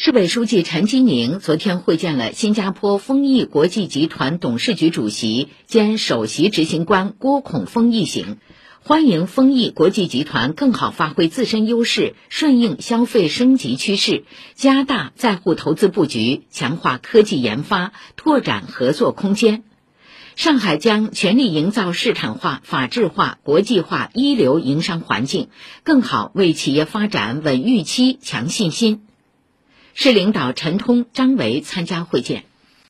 市委书记陈吉宁昨天会见了新加坡丰益国际集团董事局主席兼首席执行官郭孔丰一行，欢迎丰益国际集团更好发挥自身优势，顺应消费升级趋势，加大在沪投资布局，强化科技研发，拓展合作空间。上海将全力营造市场化、法治化、国际化一流营商环境，更好为企业发展稳预期、强信心。市领导陈通、张维参加会见。